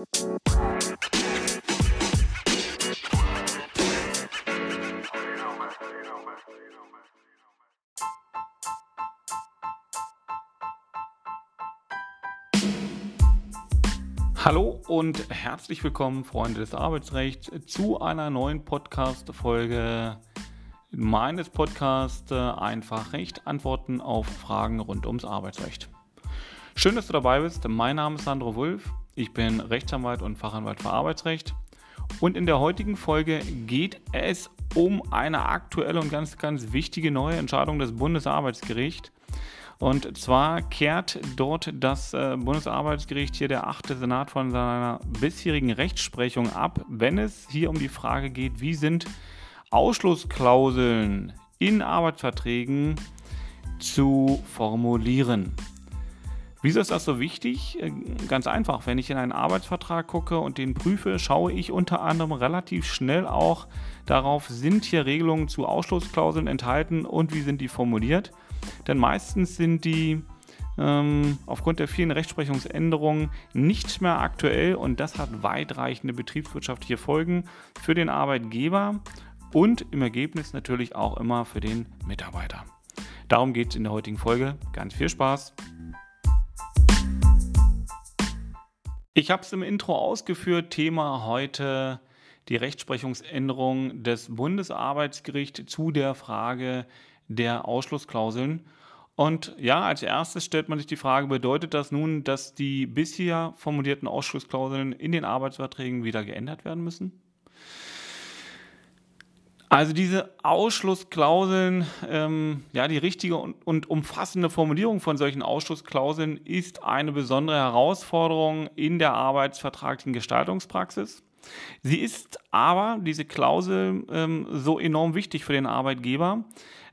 Hallo und herzlich willkommen, Freunde des Arbeitsrechts, zu einer neuen Podcast-Folge meines Podcasts Einfach Recht, Antworten auf Fragen rund ums Arbeitsrecht. Schön, dass du dabei bist. Mein Name ist Sandro Wulff. Ich bin Rechtsanwalt und Fachanwalt für Arbeitsrecht. Und in der heutigen Folge geht es um eine aktuelle und ganz, ganz wichtige neue Entscheidung des Bundesarbeitsgerichts und zwar kehrt dort das äh, Bundesarbeitsgericht hier der achte Senat von seiner bisherigen Rechtsprechung ab, wenn es hier um die Frage geht, wie sind Ausschlussklauseln in Arbeitsverträgen zu formulieren. Wieso ist das so wichtig? Äh, ganz einfach, wenn ich in einen Arbeitsvertrag gucke und den prüfe, schaue ich unter anderem relativ schnell auch darauf, sind hier Regelungen zu Ausschlussklauseln enthalten und wie sind die formuliert. Denn meistens sind die ähm, aufgrund der vielen Rechtsprechungsänderungen nicht mehr aktuell und das hat weitreichende betriebswirtschaftliche Folgen für den Arbeitgeber und im Ergebnis natürlich auch immer für den Mitarbeiter. Darum geht es in der heutigen Folge. Ganz viel Spaß! Ich habe es im Intro ausgeführt. Thema heute die Rechtsprechungsänderung des Bundesarbeitsgerichts zu der Frage der Ausschlussklauseln. Und ja, als erstes stellt man sich die Frage, bedeutet das nun, dass die bisher formulierten Ausschlussklauseln in den Arbeitsverträgen wieder geändert werden müssen? Also diese Ausschlussklauseln, ähm, ja, die richtige und, und, umfassende Formulierung von solchen Ausschlussklauseln ist eine besondere Herausforderung in der arbeitsvertraglichen Gestaltungspraxis. Sie ist aber, diese Klausel, ähm, so enorm wichtig für den Arbeitgeber,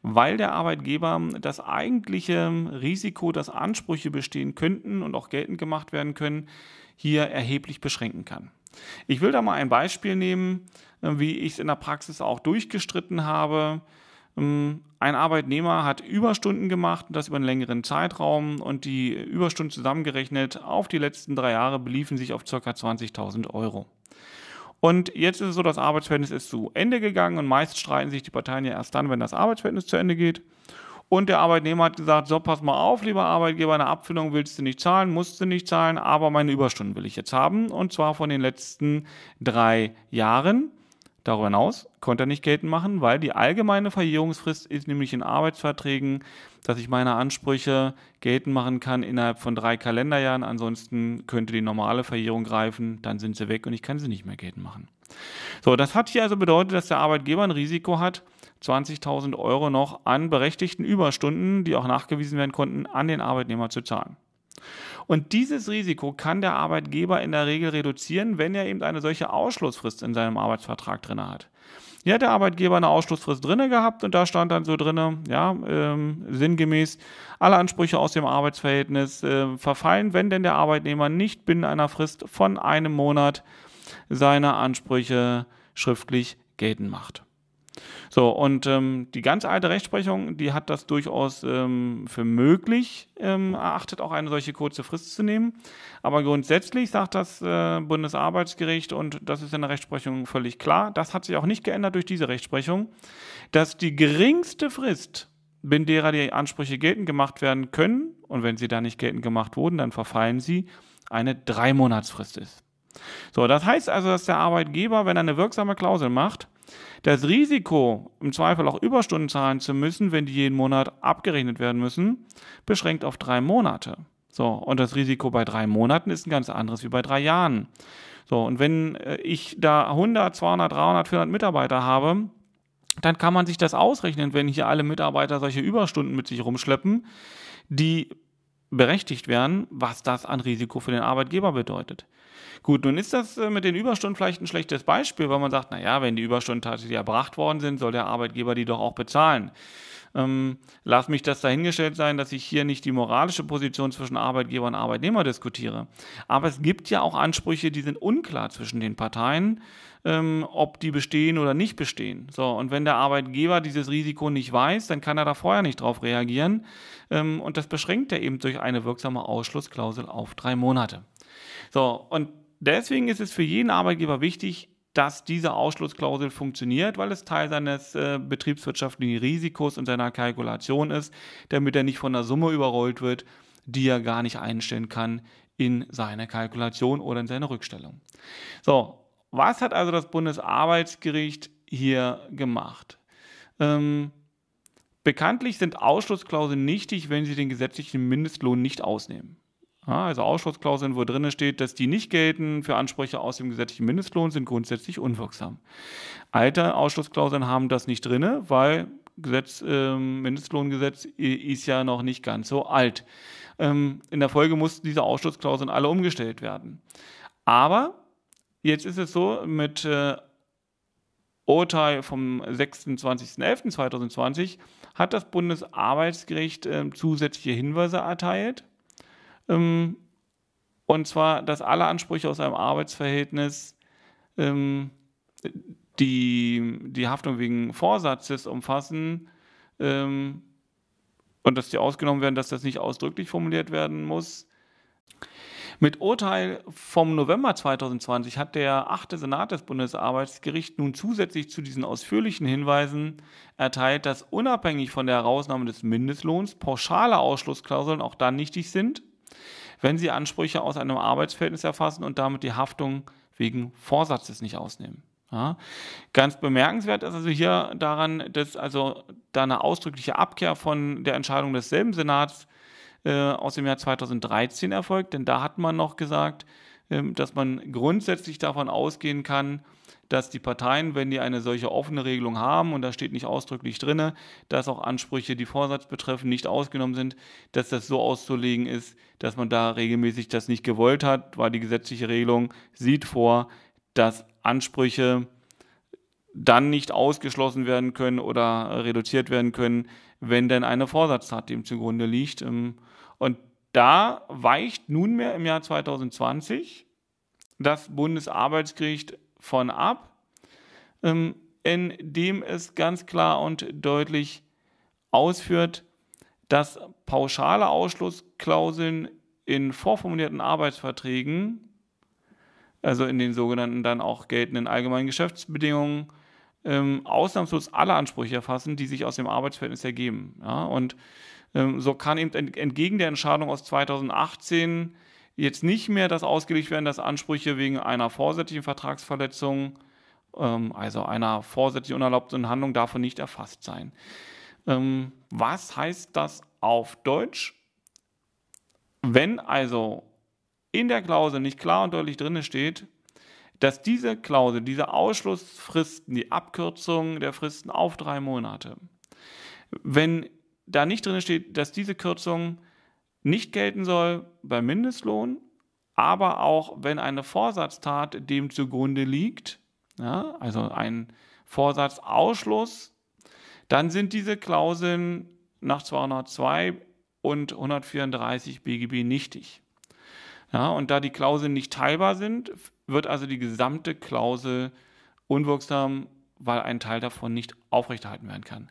weil der Arbeitgeber das eigentliche Risiko, dass Ansprüche bestehen könnten und auch geltend gemacht werden können, hier erheblich beschränken kann. Ich will da mal ein Beispiel nehmen, äh, wie ich es in der Praxis auch durchgestritten habe. Ähm, ein Arbeitnehmer hat Überstunden gemacht, das über einen längeren Zeitraum und die Überstunden zusammengerechnet auf die letzten drei Jahre beliefen sich auf ca. 20.000 Euro. Und jetzt ist es so, das Arbeitsverhältnis ist zu Ende gegangen und meist streiten sich die Parteien ja erst dann, wenn das Arbeitsverhältnis zu Ende geht. Und der Arbeitnehmer hat gesagt, so pass mal auf, lieber Arbeitgeber, eine Abfindung willst du nicht zahlen, musst du nicht zahlen, aber meine Überstunden will ich jetzt haben. Und zwar von den letzten drei Jahren. Darüber hinaus konnte er nicht geltend machen, weil die allgemeine Verjährungsfrist ist nämlich in Arbeitsverträgen, dass ich meine Ansprüche geltend machen kann innerhalb von drei Kalenderjahren. Ansonsten könnte die normale Verjährung greifen, dann sind sie weg und ich kann sie nicht mehr geltend machen. So, das hat hier also bedeutet, dass der Arbeitgeber ein Risiko hat, 20.000 Euro noch an berechtigten Überstunden, die auch nachgewiesen werden konnten, an den Arbeitnehmer zu zahlen. Und dieses Risiko kann der Arbeitgeber in der Regel reduzieren, wenn er eben eine solche Ausschlussfrist in seinem Arbeitsvertrag drin hat. Hier hat der Arbeitgeber eine Ausschlussfrist drin gehabt und da stand dann so drin, ja, ähm, sinngemäß, alle Ansprüche aus dem Arbeitsverhältnis äh, verfallen, wenn denn der Arbeitnehmer nicht binnen einer Frist von einem Monat seine Ansprüche schriftlich geltend macht. So, und ähm, die ganz alte Rechtsprechung, die hat das durchaus ähm, für möglich ähm, erachtet, auch eine solche kurze Frist zu nehmen. Aber grundsätzlich sagt das äh, Bundesarbeitsgericht, und das ist in der Rechtsprechung völlig klar, das hat sich auch nicht geändert durch diese Rechtsprechung, dass die geringste Frist, binnen derer die Ansprüche geltend gemacht werden können, und wenn sie da nicht geltend gemacht wurden, dann verfallen sie, eine Dreimonatsfrist ist. So, das heißt also, dass der Arbeitgeber, wenn er eine wirksame Klausel macht, das Risiko, im Zweifel auch Überstunden zahlen zu müssen, wenn die jeden Monat abgerechnet werden müssen, beschränkt auf drei Monate. So, und das Risiko bei drei Monaten ist ein ganz anderes wie bei drei Jahren. So, und wenn äh, ich da 100, 200, 300, 400 Mitarbeiter habe, dann kann man sich das ausrechnen, wenn hier alle Mitarbeiter solche Überstunden mit sich rumschleppen, die berechtigt werden, was das an Risiko für den Arbeitgeber bedeutet. Gut, nun ist das äh, mit den Überstunden vielleicht ein schlechtes Beispiel, weil man sagt, naja, wenn die Überstunden tatsächlich erbracht worden sind, soll der Arbeitgeber die doch auch bezahlen. Ähm, lass mich das dahingestellt sein, dass ich hier nicht die moralische Position zwischen Arbeitgeber und Arbeitnehmer diskutiere. Aber es gibt ja auch Ansprüche, die sind unklar zwischen den Parteien, ähm, ob die bestehen oder nicht bestehen. So, und wenn der Arbeitgeber dieses Risiko nicht weiß, dann kann er da vorher nicht drauf reagieren. Ähm, und das beschränkt er eben durch eine wirksame Ausschlussklausel auf drei Monate. So, und deswegen ist es für jeden Arbeitgeber wichtig, dass diese Ausschlussklausel funktioniert, weil es Teil seines äh, betriebswirtschaftlichen Risikos und seiner Kalkulation ist, damit er nicht von der Summe überrollt wird, die er gar nicht einstellen kann in seine Kalkulation oder in seine Rückstellung. So, was hat also das Bundesarbeitsgericht hier gemacht? Ähm, bekanntlich sind Ausschlussklauseln nichtig, wenn sie den gesetzlichen Mindestlohn nicht ausnehmen. Also Ausschlussklauseln, wo drin steht, dass die nicht gelten für Ansprüche aus dem gesetzlichen Mindestlohn, sind grundsätzlich unwirksam. Alte Ausschlussklauseln haben das nicht drin, weil Gesetz, äh, Mindestlohngesetz ist ja noch nicht ganz so alt. Ähm, in der Folge mussten diese Ausschlussklauseln alle umgestellt werden. Aber jetzt ist es so, mit äh, Urteil vom 26.11.2020 hat das Bundesarbeitsgericht äh, zusätzliche Hinweise erteilt ähm, und zwar, dass alle Ansprüche aus einem Arbeitsverhältnis ähm, die, die Haftung wegen Vorsatzes umfassen ähm, und dass die ausgenommen werden, dass das nicht ausdrücklich formuliert werden muss. Mit Urteil vom November 2020 hat der achte Senat des Bundesarbeitsgerichts nun zusätzlich zu diesen ausführlichen Hinweisen erteilt, dass unabhängig von der Herausnahme des Mindestlohns pauschale Ausschlussklauseln auch dann nichtig sind, wenn sie Ansprüche aus einem Arbeitsverhältnis erfassen und damit die Haftung wegen Vorsatzes nicht ausnehmen. Ja. Ganz bemerkenswert ist also hier daran, dass also da eine ausdrückliche Abkehr von der Entscheidung desselben Senats äh, aus dem Jahr 2013 erfolgt, denn da hat man noch gesagt, äh, dass man grundsätzlich davon ausgehen kann, dass die Parteien, wenn die eine solche offene Regelung haben, und da steht nicht ausdrücklich drin, dass auch Ansprüche, die Vorsatz betreffen, nicht ausgenommen sind, dass das so auszulegen ist, dass man da regelmäßig das nicht gewollt hat, weil die gesetzliche Regelung sieht vor, dass Ansprüche dann nicht ausgeschlossen werden können oder reduziert werden können, wenn denn eine Vorsatztat dem zugrunde liegt. Ähm, und da weicht nunmehr im Jahr 2020 das Bundesarbeitsgericht von ab, ähm, indem es ganz klar und deutlich ausführt, dass pauschale Ausschlussklauseln in vorformulierten Arbeitsverträgen, also in den sogenannten dann auch geltenden allgemeinen Geschäftsbedingungen, ähm, ausnahmslos alle Ansprüche erfassen, die sich aus dem Arbeitsverhältnis ergeben. Ja, und ähm, so kann eben entgegen der Entscheidung aus 2018 jetzt nicht mehr das ausgelegt werden, dass Ansprüche wegen einer vorsätzlichen Vertragsverletzung, ähm, also einer vorsätzlich unerlaubten Handlung, davon nicht erfasst sein. Ähm, was heißt das auf Deutsch? Wenn also in der Klausel nicht klar und deutlich drin steht, dass diese Klausel, diese Ausschlussfristen, die Abkürzung der Fristen auf drei Monate, wenn da nicht drin steht, dass diese Kürzung nicht gelten soll beim Mindestlohn, aber auch wenn eine Vorsatztat dem zugrunde liegt, ja, also ein Vorsatzausschluss, dann sind diese Klauseln nach 202 und 134 BGB nichtig. Ja, und da die Klauseln nicht teilbar sind, wird also die gesamte Klausel unwirksam, weil ein Teil davon nicht aufrechterhalten werden kann.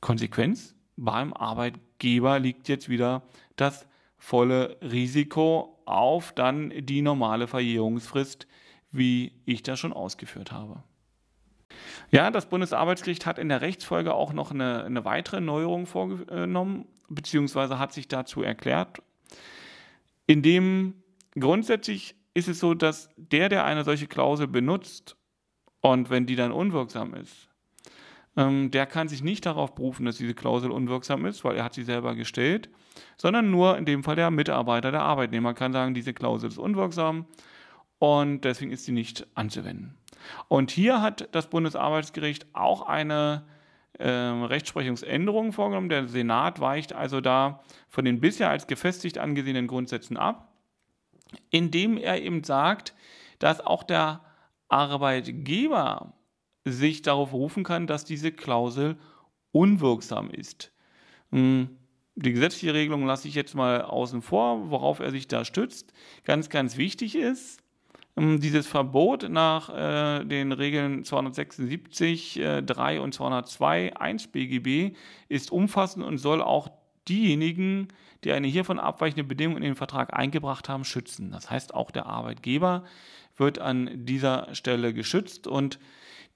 Konsequenz? Beim Arbeitgeber liegt jetzt wieder das volle Risiko auf dann die normale Verjährungsfrist, wie ich das schon ausgeführt habe. Ja, das Bundesarbeitsgericht hat in der Rechtsfolge auch noch eine, eine weitere Neuerung vorgenommen, beziehungsweise hat sich dazu erklärt, indem grundsätzlich ist es so, dass der, der eine solche Klausel benutzt und wenn die dann unwirksam ist, ähm, der kann sich nicht darauf berufen, dass diese Klausel unwirksam ist, weil er hat sie selber gestellt, sondern nur in dem Fall der Mitarbeiter, der Arbeitnehmer kann sagen, diese Klausel ist unwirksam und deswegen ist sie nicht anzuwenden. Und hier hat das Bundesarbeitsgericht auch eine äh, Rechtsprechungsänderung vorgenommen. Der Senat weicht also da von den bisher als gefestigt angesehenen Grundsätzen ab, indem er eben sagt, dass auch der Arbeitgeber sich darauf berufen kann, dass diese Klausel unwirksam ist. Hm, die gesetzliche Regelung lasse ich jetzt mal außen vor, worauf er sich da stützt. Ganz, ganz wichtig ist, hm, dieses Verbot nach äh, den Regeln 276, äh, 3 und 202, 1 BGB ist umfassend und soll auch diejenigen, die eine hiervon abweichende Bedingung in den Vertrag eingebracht haben, schützen. Das heißt, auch der Arbeitgeber wird an dieser Stelle geschützt und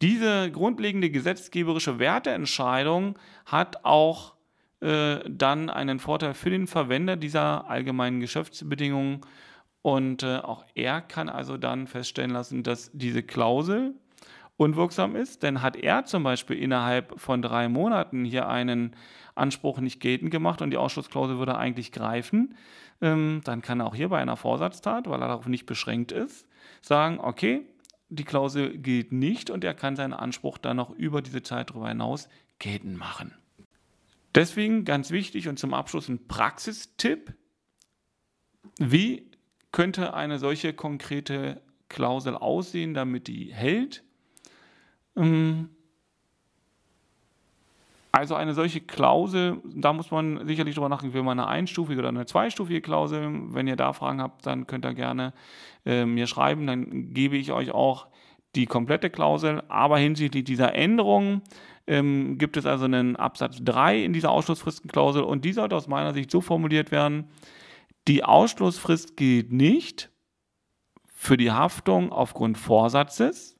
diese grundlegende gesetzgeberische Werteentscheidung hat auch äh, dann einen Vorteil für den Verwender dieser allgemeinen Geschäftsbedingungen. Und äh, auch er kann also dann feststellen lassen, dass diese Klausel unwirksam ist, denn hat er zum Beispiel innerhalb von drei Monaten hier einen Anspruch nicht geltend gemacht und die Ausschlussklausel würde eigentlich greifen, ähm, dann kann er auch hier bei einer Vorsatztat, weil er darauf nicht beschränkt ist, sagen, okay, die Klausel gilt nicht und er kann seinen Anspruch dann noch über diese Zeit darüber hinaus geltend machen. Deswegen ganz wichtig und zum Abschluss ein Praxistipp. Wie könnte eine solche konkrete Klausel aussehen, damit die hält? Ähm, also eine solche Klausel, da muss man sicherlich drüber nachdenken, will man eine einstufige oder eine zweistufige Klausel. Wenn ihr da Fragen habt, dann könnt ihr gerne äh, mir schreiben, dann gebe ich euch auch die komplette Klausel. Aber hinsichtlich dieser Änderung ähm, gibt es also einen Absatz 3 in dieser Ausschlussfristenklausel und die sollte aus meiner Sicht so formuliert werden, die Ausschlussfrist gilt nicht für die Haftung aufgrund Vorsatzes,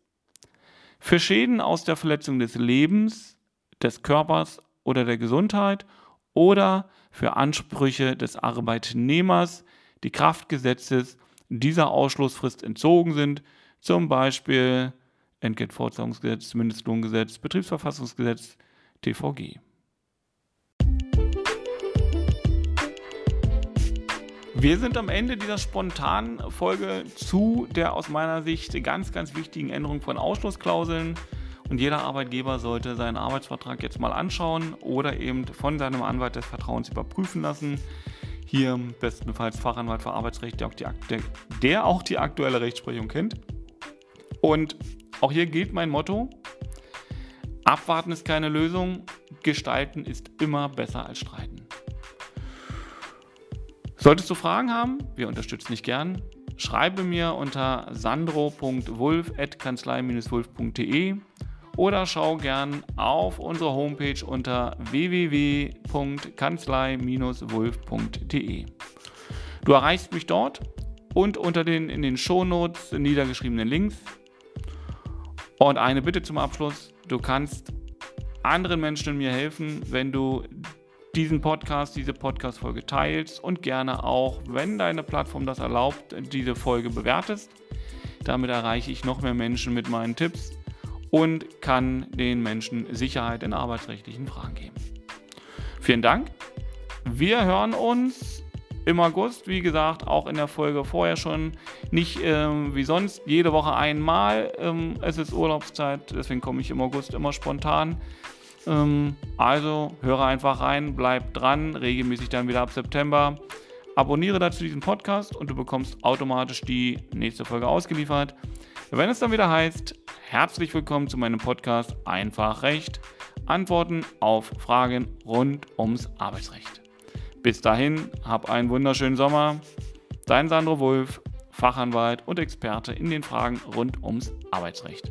für Schäden aus der Verletzung des Lebens, des Körpers oder der Gesundheit oder für Ansprüche des Arbeitnehmers, die Kraftgesetzes dieser Ausschlussfrist entzogen sind, zum Beispiel Entgeltfortzahlungsgesetz, Mindestlohngesetz, Betriebsverfassungsgesetz, TVG. Wir sind am Ende dieser spontanen Folge zu der aus meiner Sicht ganz, ganz wichtigen Änderung von Ausschlussklauseln. Und jeder Arbeitgeber sollte seinen Arbeitsvertrag jetzt mal anschauen oder eben von seinem Anwalt des Vertrauens überprüfen lassen. Hier bestenfalls Fachanwalt für Arbeitsrecht, der auch die, der, auch die aktuelle Rechtsprechung kennt. Und auch hier gilt mein Motto, abwarten ist keine Lösung, gestalten ist immer besser als streiten. Solltest du Fragen haben, wir unterstützen dich gern, schreibe mir unter sandro.wulf.kanzlei-wulf.de oder schau gern auf unsere Homepage unter www.kanzlei-wulf.de. Du erreichst mich dort und unter den in den Shownotes niedergeschriebenen Links. Und eine Bitte zum Abschluss, du kannst anderen Menschen in mir helfen, wenn du diesen Podcast, diese Podcast-Folge teilst und gerne auch, wenn deine Plattform das erlaubt, diese Folge bewertest. Damit erreiche ich noch mehr Menschen mit meinen Tipps und kann den Menschen Sicherheit in arbeitsrechtlichen Fragen geben. Vielen Dank. Wir hören uns im August, wie gesagt, auch in der Folge vorher schon. Nicht ähm, wie sonst jede Woche einmal. Ähm, es ist Urlaubszeit, deswegen komme ich im August immer spontan. Ähm, also höre einfach rein, bleib dran, regelmäßig dann wieder ab September. Abonniere dazu diesen Podcast und du bekommst automatisch die nächste Folge ausgeliefert. Wenn es dann wieder heißt, herzlich willkommen zu meinem Podcast Einfach Recht. Antworten auf Fragen rund ums Arbeitsrecht. Bis dahin, hab einen wunderschönen Sommer. Dein Sandro Wulf, Fachanwalt und Experte in den Fragen rund ums Arbeitsrecht.